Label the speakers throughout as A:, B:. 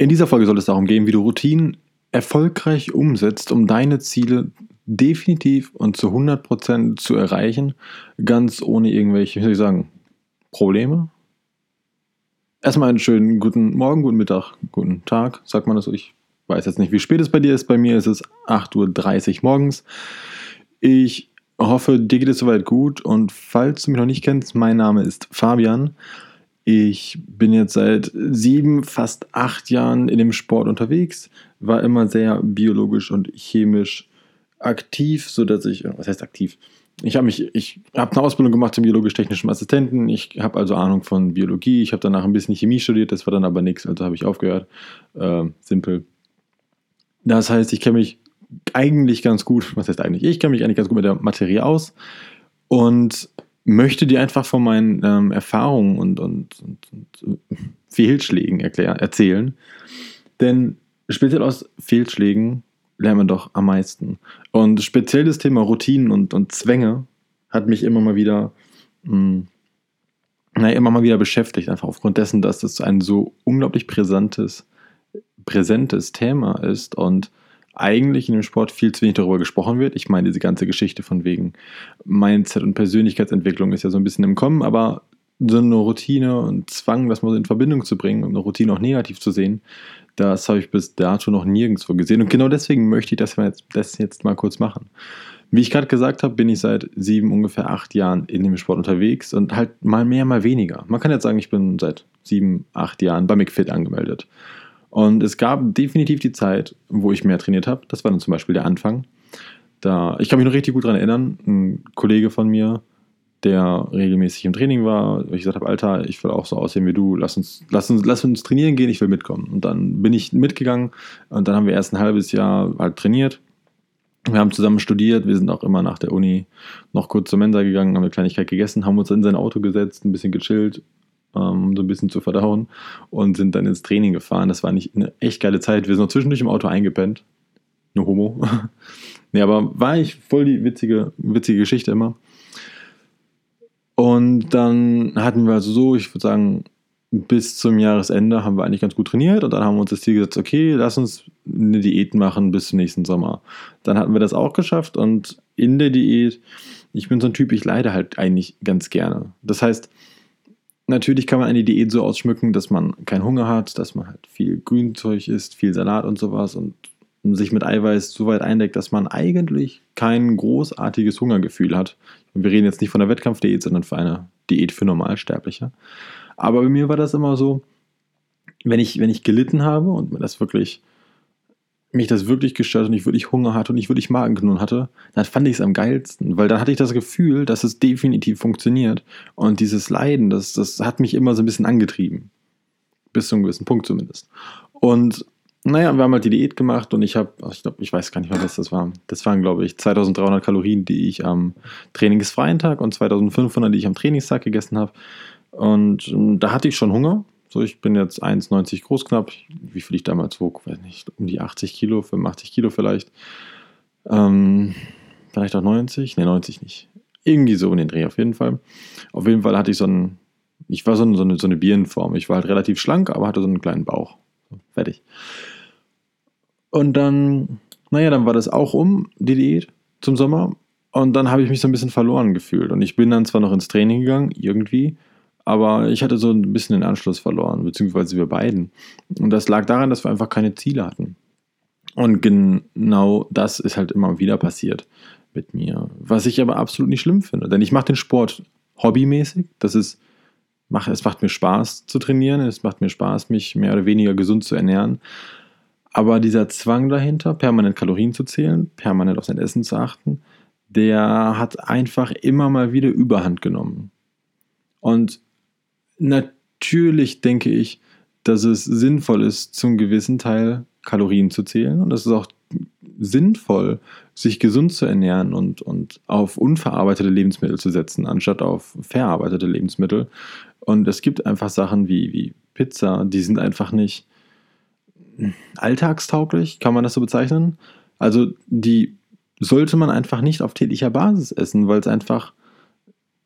A: In dieser Folge soll es darum gehen, wie du Routinen erfolgreich umsetzt, um deine Ziele definitiv und zu 100% zu erreichen, ganz ohne irgendwelche, wie soll ich sagen, Probleme. Erstmal einen schönen guten Morgen, guten Mittag, guten Tag, sagt man das. Ich weiß jetzt nicht, wie spät es bei dir ist. Bei mir ist es 8.30 Uhr morgens. Ich hoffe, dir geht es soweit gut und falls du mich noch nicht kennst, mein Name ist Fabian. Ich bin jetzt seit sieben, fast acht Jahren in dem Sport unterwegs, war immer sehr biologisch und chemisch aktiv, sodass ich, was heißt aktiv? Ich habe mich, ich habe eine Ausbildung gemacht zum biologisch-technischen Assistenten. Ich habe also Ahnung von Biologie. Ich habe danach ein bisschen Chemie studiert, das war dann aber nichts, also habe ich aufgehört. Äh, simpel. Das heißt, ich kenne mich eigentlich ganz gut, was heißt eigentlich? Ich kenne mich eigentlich ganz gut mit der Materie aus und möchte dir einfach von meinen ähm, Erfahrungen und, und, und, und Fehlschlägen erklär, erzählen. Denn speziell aus Fehlschlägen lernen wir doch am meisten. Und speziell das Thema Routinen und, und Zwänge hat mich immer mal wieder, mh, hm, naja, immer mal wieder beschäftigt, einfach aufgrund dessen, dass das ein so unglaublich präsentes, präsentes Thema ist und eigentlich in dem Sport viel zu wenig darüber gesprochen wird. Ich meine, diese ganze Geschichte von wegen Mindset und Persönlichkeitsentwicklung ist ja so ein bisschen im Kommen, aber so eine Routine und Zwang, das mal in Verbindung zu bringen und eine Routine auch negativ zu sehen, das habe ich bis dato noch nirgendwo gesehen. Und genau deswegen möchte ich das jetzt, das jetzt mal kurz machen. Wie ich gerade gesagt habe, bin ich seit sieben, ungefähr acht Jahren in dem Sport unterwegs und halt mal mehr, mal weniger. Man kann jetzt sagen, ich bin seit sieben, acht Jahren bei McFit angemeldet. Und es gab definitiv die Zeit, wo ich mehr trainiert habe. Das war dann zum Beispiel der Anfang. Da, ich kann mich noch richtig gut daran erinnern, ein Kollege von mir, der regelmäßig im Training war, ich gesagt habe, Alter, ich will auch so aussehen wie du, lass uns, lass uns, lass uns trainieren gehen, ich will mitkommen. Und dann bin ich mitgegangen und dann haben wir erst ein halbes Jahr halt trainiert. Wir haben zusammen studiert, wir sind auch immer nach der Uni noch kurz zur Mensa gegangen, haben eine Kleinigkeit gegessen, haben uns in sein Auto gesetzt, ein bisschen gechillt, um so ein bisschen zu verdauen und sind dann ins Training gefahren. Das war nicht eine echt geile Zeit. Wir sind noch zwischendurch im Auto eingepennt. Nur Homo. nee, aber war ich voll die witzige, witzige Geschichte immer. Und dann hatten wir also so, ich würde sagen, bis zum Jahresende haben wir eigentlich ganz gut trainiert und dann haben wir uns das Ziel gesetzt, okay, lass uns eine Diät machen bis zum nächsten Sommer. Dann hatten wir das auch geschafft und in der Diät, ich bin so ein Typ, ich leide halt eigentlich ganz gerne. Das heißt, Natürlich kann man eine Diät so ausschmücken, dass man keinen Hunger hat, dass man halt viel Grünzeug isst, viel Salat und sowas und sich mit Eiweiß so weit eindeckt, dass man eigentlich kein großartiges Hungergefühl hat. Wir reden jetzt nicht von einer Wettkampfdiät, sondern von einer Diät für Normalsterbliche. Aber bei mir war das immer so, wenn ich, wenn ich gelitten habe und mir das wirklich mich das wirklich gestört und ich wirklich Hunger hatte und ich wirklich Magenknurren hatte, dann fand ich es am geilsten, weil dann hatte ich das Gefühl, dass es definitiv funktioniert. Und dieses Leiden, das, das hat mich immer so ein bisschen angetrieben. Bis zu einem gewissen Punkt zumindest. Und naja, wir haben halt die Diät gemacht und ich habe, ich glaube, ich weiß gar nicht mehr, was das war. Das waren, glaube ich, 2300 Kalorien, die ich am trainingsfreien Tag und 2500, die ich am Trainingstag gegessen habe. Und da hatte ich schon Hunger, so, ich bin jetzt 1,90 groß knapp. Wie viel ich damals wog, weiß nicht, um die 80 Kilo, 85 Kilo vielleicht. Ähm, vielleicht auch 90? Ne, 90 nicht. Irgendwie so in den Dreh auf jeden Fall. Auf jeden Fall hatte ich so einen, ich war so eine, so eine, so eine Birnenform. Ich war halt relativ schlank, aber hatte so einen kleinen Bauch. fertig. Und dann, naja, dann war das auch um, die Diät zum Sommer. Und dann habe ich mich so ein bisschen verloren gefühlt. Und ich bin dann zwar noch ins Training gegangen, irgendwie, aber ich hatte so ein bisschen den Anschluss verloren, beziehungsweise wir beiden. Und das lag daran, dass wir einfach keine Ziele hatten. Und genau das ist halt immer wieder passiert mit mir. Was ich aber absolut nicht schlimm finde. Denn ich mache den Sport hobbymäßig. Das ist, es macht mir Spaß zu trainieren. Es macht mir Spaß, mich mehr oder weniger gesund zu ernähren. Aber dieser Zwang dahinter, permanent Kalorien zu zählen, permanent auf sein Essen zu achten, der hat einfach immer mal wieder Überhand genommen. Und Natürlich denke ich, dass es sinnvoll ist, zum gewissen Teil Kalorien zu zählen und es ist auch sinnvoll, sich gesund zu ernähren und, und auf unverarbeitete Lebensmittel zu setzen, anstatt auf verarbeitete Lebensmittel. Und es gibt einfach Sachen wie, wie Pizza, die sind einfach nicht alltagstauglich, kann man das so bezeichnen? Also die sollte man einfach nicht auf täglicher Basis essen, weil es einfach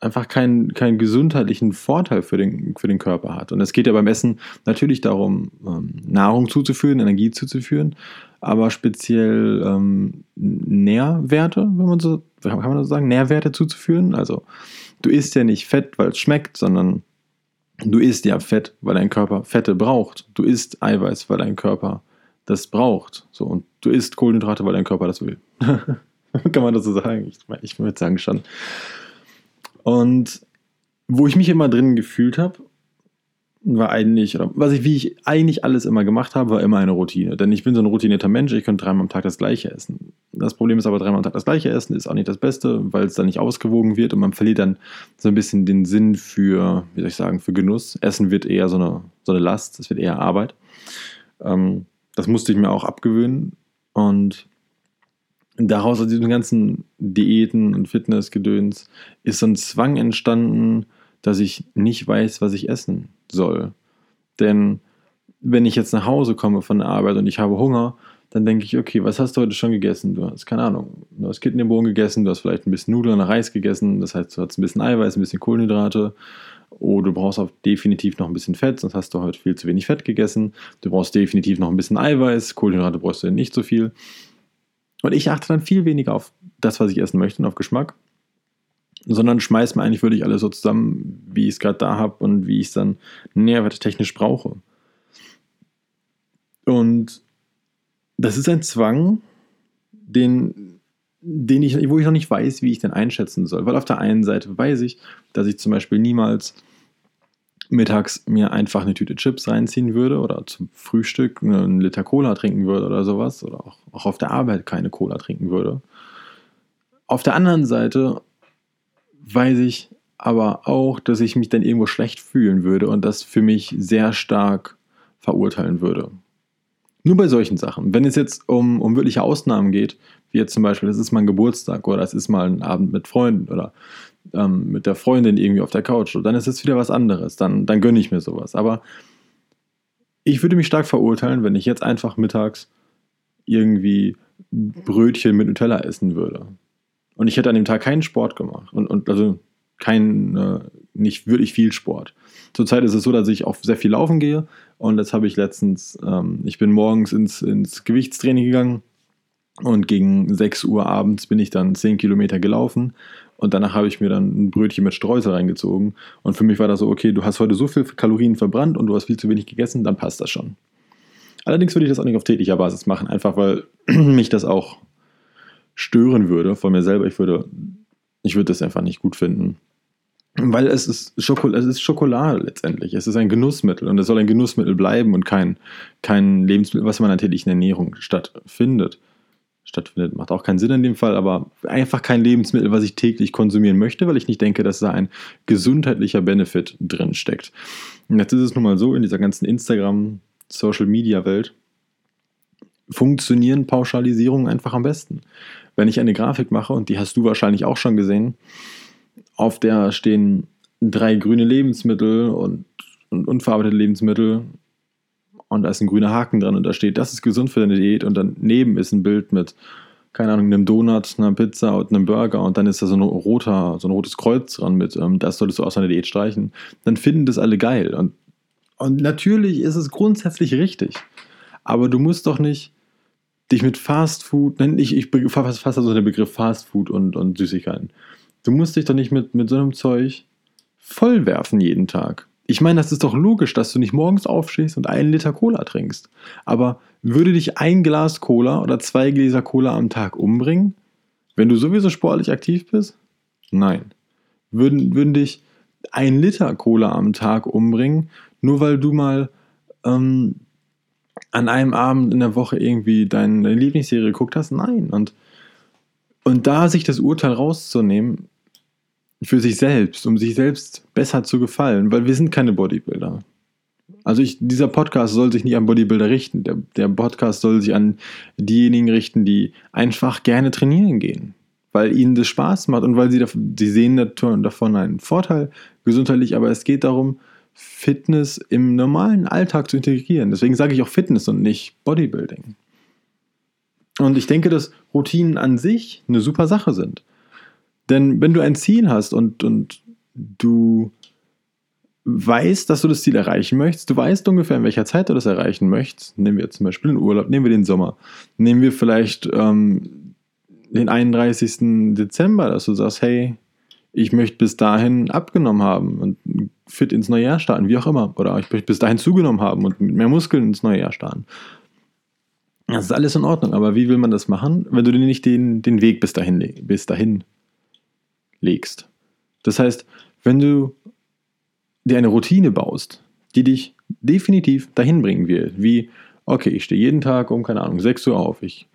A: einfach keinen, keinen gesundheitlichen Vorteil für den, für den Körper hat. Und es geht ja beim Essen natürlich darum, ähm, Nahrung zuzuführen, Energie zuzuführen, aber speziell ähm, Nährwerte, wenn man so, kann man das sagen, Nährwerte zuzuführen. Also du isst ja nicht Fett, weil es schmeckt, sondern du isst ja Fett, weil dein Körper Fette braucht. Du isst Eiweiß, weil dein Körper das braucht. So, und du isst Kohlenhydrate, weil dein Körper das will. kann man das so sagen? Ich, ich würde sagen schon. Und wo ich mich immer drin gefühlt habe, war eigentlich, oder was ich, wie ich eigentlich alles immer gemacht habe, war immer eine Routine. Denn ich bin so ein routinierter Mensch, ich könnte dreimal am Tag das Gleiche essen. Das Problem ist aber, dreimal am Tag das Gleiche essen ist auch nicht das Beste, weil es dann nicht ausgewogen wird und man verliert dann so ein bisschen den Sinn für, wie soll ich sagen, für Genuss. Essen wird eher so eine, so eine Last, es wird eher Arbeit. Ähm, das musste ich mir auch abgewöhnen und daraus aus diesen ganzen Diäten und Fitnessgedöns ist so ein Zwang entstanden, dass ich nicht weiß, was ich essen soll. Denn wenn ich jetzt nach Hause komme von der Arbeit und ich habe Hunger, dann denke ich, okay, was hast du heute schon gegessen? Du hast, keine Ahnung, du hast Kidneybohnen gegessen, du hast vielleicht ein bisschen Nudeln und Reis gegessen, das heißt, du hast ein bisschen Eiweiß, ein bisschen Kohlenhydrate. Oh, du brauchst auch definitiv noch ein bisschen Fett, sonst hast du heute viel zu wenig Fett gegessen. Du brauchst definitiv noch ein bisschen Eiweiß, Kohlenhydrate brauchst du nicht so viel. Und ich achte dann viel weniger auf das, was ich essen möchte und auf Geschmack, sondern schmeiß mir eigentlich wirklich alles so zusammen, wie ich es gerade da habe und wie ich es dann nährwerttechnisch brauche. Und das ist ein Zwang, den, den ich, wo ich noch nicht weiß, wie ich den einschätzen soll. Weil auf der einen Seite weiß ich, dass ich zum Beispiel niemals mittags mir einfach eine Tüte Chips reinziehen würde oder zum Frühstück einen Liter Cola trinken würde oder sowas oder auch, auch auf der Arbeit keine Cola trinken würde. Auf der anderen Seite weiß ich aber auch, dass ich mich dann irgendwo schlecht fühlen würde und das für mich sehr stark verurteilen würde. Nur bei solchen Sachen. Wenn es jetzt um, um wirkliche Ausnahmen geht, wie jetzt zum Beispiel, das ist mein Geburtstag oder das ist mal ein Abend mit Freunden oder ähm, mit der Freundin irgendwie auf der Couch, dann ist es wieder was anderes. Dann, dann gönne ich mir sowas. Aber ich würde mich stark verurteilen, wenn ich jetzt einfach mittags irgendwie Brötchen mit Nutella essen würde. Und ich hätte an dem Tag keinen Sport gemacht. Und, und also kein, äh, nicht wirklich viel Sport. Zurzeit ist es so, dass ich auch sehr viel laufen gehe. Und jetzt habe ich letztens, ähm, ich bin morgens ins, ins Gewichtstraining gegangen und gegen 6 Uhr abends bin ich dann 10 Kilometer gelaufen und danach habe ich mir dann ein Brötchen mit Streusel reingezogen. Und für mich war das so, okay, du hast heute so viel Kalorien verbrannt und du hast viel zu wenig gegessen, dann passt das schon. Allerdings würde ich das auch nicht auf täglicher Basis machen, einfach weil mich das auch stören würde von mir selber. Ich würde, ich würde das einfach nicht gut finden. Weil es ist, Schokol es ist Schokolade letztendlich. Es ist ein Genussmittel und es soll ein Genussmittel bleiben und kein, kein Lebensmittel, was in meiner täglichen Ernährung stattfindet stattfindet. Macht auch keinen Sinn in dem Fall, aber einfach kein Lebensmittel, was ich täglich konsumieren möchte, weil ich nicht denke, dass da ein gesundheitlicher Benefit drin steckt. Und jetzt ist es nun mal so, in dieser ganzen Instagram, Social Media Welt funktionieren Pauschalisierungen einfach am besten. Wenn ich eine Grafik mache, und die hast du wahrscheinlich auch schon gesehen, auf der stehen drei grüne Lebensmittel und, und unverarbeitete Lebensmittel und da ist ein grüner Haken dran und da steht, das ist gesund für deine Diät und daneben ist ein Bild mit, keine Ahnung, einem Donut, einer Pizza und einem Burger und dann ist da so ein roter, so ein rotes Kreuz dran mit, ähm, das solltest du aus deiner Diät streichen, dann finden das alle geil. Und, und natürlich ist es grundsätzlich richtig. Aber du musst doch nicht dich mit Fast Food, ich, ich fasse also den Begriff Fast Food und, und Süßigkeiten. Du musst dich doch nicht mit, mit so einem Zeug vollwerfen jeden Tag. Ich meine, das ist doch logisch, dass du nicht morgens aufstehst und einen Liter Cola trinkst. Aber würde dich ein Glas Cola oder zwei Gläser Cola am Tag umbringen, wenn du sowieso sportlich aktiv bist? Nein. Würden, würden dich ein Liter Cola am Tag umbringen, nur weil du mal ähm, an einem Abend in der Woche irgendwie deine Lieblingsserie geguckt hast? Nein. Und, und da sich das Urteil rauszunehmen, für sich selbst, um sich selbst besser zu gefallen, weil wir sind keine Bodybuilder. Also ich, dieser Podcast soll sich nicht an Bodybuilder richten. Der, der Podcast soll sich an diejenigen richten, die einfach gerne trainieren gehen, weil ihnen das Spaß macht und weil sie, davon, sie sehen davon einen Vorteil gesundheitlich, aber es geht darum, Fitness im normalen Alltag zu integrieren. Deswegen sage ich auch Fitness und nicht Bodybuilding. Und ich denke, dass Routinen an sich eine super Sache sind. Denn wenn du ein Ziel hast und, und du weißt, dass du das Ziel erreichen möchtest, du weißt ungefähr, in welcher Zeit du das erreichen möchtest. Nehmen wir zum Beispiel den Urlaub, nehmen wir den Sommer, nehmen wir vielleicht ähm, den 31. Dezember, dass du sagst, hey, ich möchte bis dahin abgenommen haben und fit ins neue Jahr starten, wie auch immer. Oder ich möchte bis dahin zugenommen haben und mit mehr Muskeln ins neue Jahr starten. Das ist alles in Ordnung, aber wie will man das machen, wenn du dir nicht den, den Weg bis dahin, bis dahin legst? Das heißt, wenn du dir eine Routine baust, die dich definitiv dahin bringen wird, wie, okay, ich stehe jeden Tag um, keine Ahnung, 6 Uhr auf, ich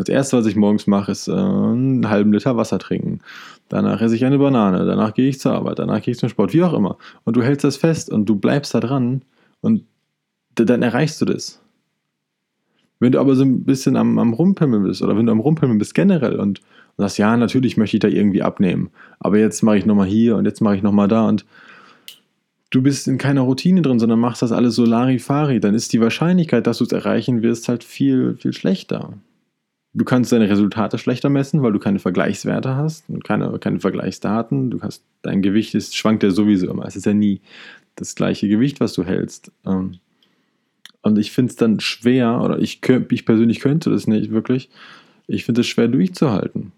A: das erste, was ich morgens mache, ist äh, einen halben Liter Wasser trinken. Danach esse ich eine Banane, danach gehe ich zur Arbeit, danach gehe ich zum Sport, wie auch immer. Und du hältst das fest und du bleibst da dran und dann erreichst du das. Wenn du aber so ein bisschen am, am Rumpimmeln bist oder wenn du am Rumpimmeln bist generell und, und sagst, ja, natürlich möchte ich da irgendwie abnehmen, aber jetzt mache ich nochmal hier und jetzt mache ich nochmal da und du bist in keiner Routine drin, sondern machst das alles so Larifari, dann ist die Wahrscheinlichkeit, dass du es erreichen wirst, halt viel, viel schlechter. Du kannst deine Resultate schlechter messen, weil du keine Vergleichswerte hast und keine, keine Vergleichsdaten. Du hast, dein Gewicht ist, schwankt ja sowieso immer. Es ist ja nie das gleiche Gewicht, was du hältst. Ähm, und ich finde es dann schwer, oder ich, ich persönlich könnte das nicht wirklich, ich finde es schwer durchzuhalten.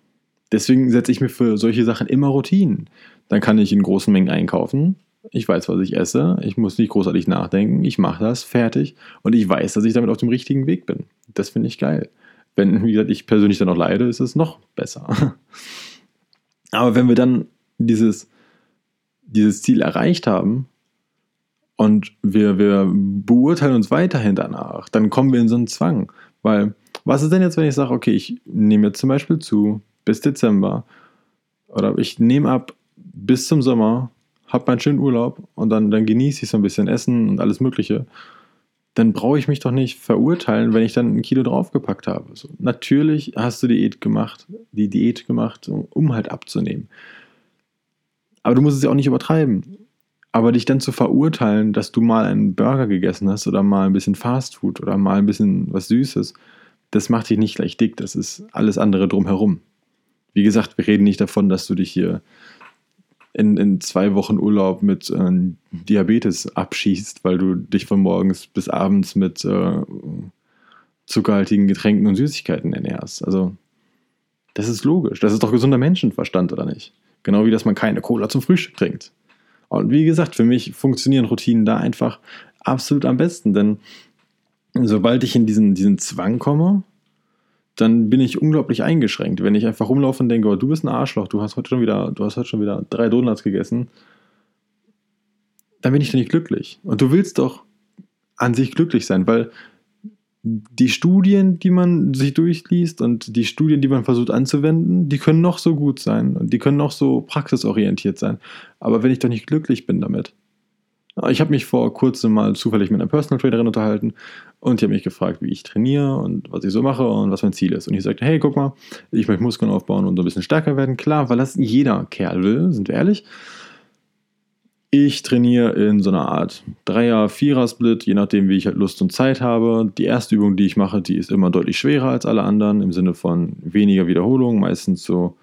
A: Deswegen setze ich mir für solche Sachen immer Routinen. Dann kann ich in großen Mengen einkaufen. Ich weiß, was ich esse. Ich muss nicht großartig nachdenken. Ich mache das, fertig. Und ich weiß, dass ich damit auf dem richtigen Weg bin. Das finde ich geil. Wenn, wie gesagt, ich persönlich dann noch leide, ist es noch besser. Aber wenn wir dann dieses, dieses Ziel erreicht haben und wir, wir beurteilen uns weiterhin danach, dann kommen wir in so einen Zwang. Weil, was ist denn jetzt, wenn ich sage, okay, ich nehme jetzt zum Beispiel zu bis Dezember oder ich nehme ab bis zum Sommer, habe meinen schönen Urlaub und dann, dann genieße ich so ein bisschen Essen und alles Mögliche dann brauche ich mich doch nicht verurteilen, wenn ich dann ein Kilo draufgepackt habe. So, natürlich hast du Diät gemacht, die Diät gemacht, um halt abzunehmen. Aber du musst es ja auch nicht übertreiben. Aber dich dann zu verurteilen, dass du mal einen Burger gegessen hast oder mal ein bisschen Fastfood oder mal ein bisschen was Süßes, das macht dich nicht gleich dick. Das ist alles andere drumherum. Wie gesagt, wir reden nicht davon, dass du dich hier in, in zwei Wochen Urlaub mit äh, Diabetes abschießt, weil du dich von morgens bis abends mit äh, zuckerhaltigen Getränken und Süßigkeiten ernährst. Also, das ist logisch. Das ist doch gesunder Menschenverstand, oder nicht? Genau wie, dass man keine Cola zum Frühstück trinkt. Und wie gesagt, für mich funktionieren Routinen da einfach absolut am besten, denn sobald ich in diesen, diesen Zwang komme, dann bin ich unglaublich eingeschränkt. Wenn ich einfach rumlaufe und denke, oh, du bist ein Arschloch, du hast heute schon wieder, du hast heute schon wieder drei Donuts gegessen, dann bin ich doch nicht glücklich. Und du willst doch an sich glücklich sein, weil die Studien, die man sich durchliest und die Studien, die man versucht anzuwenden, die können noch so gut sein und die können noch so praxisorientiert sein. Aber wenn ich doch nicht glücklich bin damit, ich habe mich vor kurzem mal zufällig mit einer Personal Trainerin unterhalten und die hat mich gefragt, wie ich trainiere und was ich so mache und was mein Ziel ist. Und ich sagte, hey, guck mal, ich möchte Muskeln aufbauen und so ein bisschen stärker werden. Klar, weil das jeder Kerl will, sind wir ehrlich. Ich trainiere in so einer Art Dreier-, Vierer-Split, je nachdem, wie ich halt Lust und Zeit habe. Die erste Übung, die ich mache, die ist immer deutlich schwerer als alle anderen, im Sinne von weniger Wiederholungen, meistens so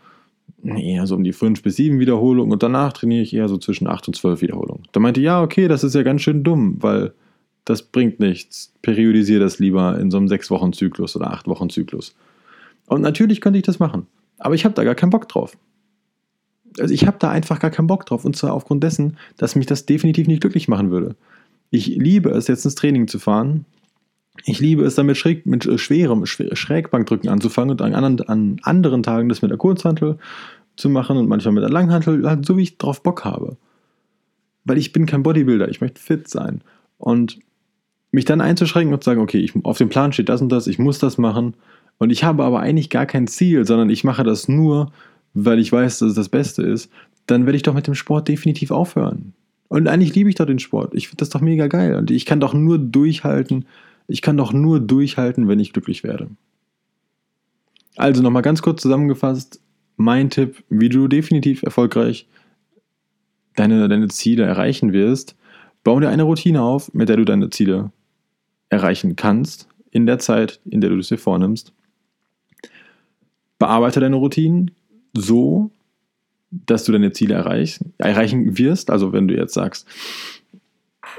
A: eher so um die 5 bis 7 Wiederholungen und danach trainiere ich eher so zwischen 8 und 12 Wiederholungen. Da meinte ja, okay, das ist ja ganz schön dumm, weil das bringt nichts. Periodisiere das lieber in so einem 6-Wochen-Zyklus oder 8-Wochen-Zyklus. Und natürlich könnte ich das machen, aber ich habe da gar keinen Bock drauf. Also ich habe da einfach gar keinen Bock drauf und zwar aufgrund dessen, dass mich das definitiv nicht glücklich machen würde. Ich liebe es, jetzt ins Training zu fahren, ich liebe es damit schräg, mit schwerem Schrägbankdrücken anzufangen und an anderen, an anderen Tagen das mit der Kurzhantel zu machen und manchmal mit der Langhantel, halt so wie ich drauf Bock habe. Weil ich bin kein Bodybuilder, ich möchte fit sein. Und mich dann einzuschränken und zu sagen, okay, ich, auf dem Plan steht das und das, ich muss das machen. Und ich habe aber eigentlich gar kein Ziel, sondern ich mache das nur, weil ich weiß, dass es das Beste ist, dann werde ich doch mit dem Sport definitiv aufhören. Und eigentlich liebe ich doch den Sport. Ich finde das doch mega geil. Und ich kann doch nur durchhalten, ich kann doch nur durchhalten, wenn ich glücklich werde. Also nochmal ganz kurz zusammengefasst, mein Tipp, wie du definitiv erfolgreich deine, deine Ziele erreichen wirst, bau dir eine Routine auf, mit der du deine Ziele erreichen kannst, in der Zeit, in der du es dir vornimmst. Bearbeite deine Routinen so, dass du deine Ziele erreichst, erreichen wirst. Also wenn du jetzt sagst,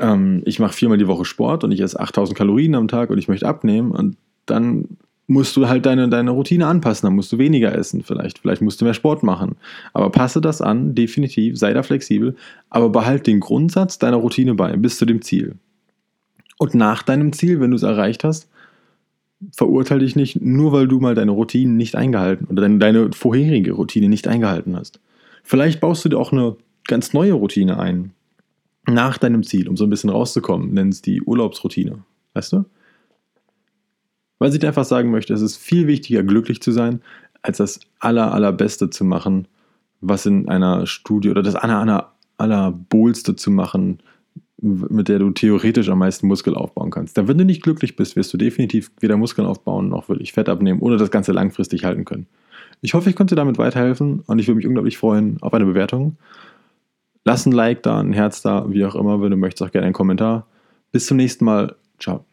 A: ähm, ich mache viermal die Woche Sport und ich esse 8000 Kalorien am Tag und ich möchte abnehmen und dann musst du halt deine, deine Routine anpassen, dann musst du weniger essen vielleicht, vielleicht musst du mehr Sport machen. Aber passe das an, definitiv, sei da flexibel, aber behalte den Grundsatz deiner Routine bei, bis zu dem Ziel. Und nach deinem Ziel, wenn du es erreicht hast, verurteile dich nicht, nur weil du mal deine Routine nicht eingehalten oder deine, deine vorherige Routine nicht eingehalten hast. Vielleicht baust du dir auch eine ganz neue Routine ein, nach deinem Ziel, um so ein bisschen rauszukommen, nenn es die Urlaubsroutine. Weißt du? Weil ich dir einfach sagen möchte, es ist viel wichtiger, glücklich zu sein, als das aller, allerbeste zu machen, was in einer Studie oder das aller, aller, allerbohlste zu machen, mit der du theoretisch am meisten Muskel aufbauen kannst. Denn wenn du nicht glücklich bist, wirst du definitiv weder Muskeln aufbauen noch wirklich Fett abnehmen oder das Ganze langfristig halten können. Ich hoffe, ich konnte dir damit weiterhelfen und ich würde mich unglaublich freuen auf eine Bewertung. Lass ein Like da, ein Herz da, wie auch immer, wenn du möchtest, auch gerne einen Kommentar. Bis zum nächsten Mal. Ciao.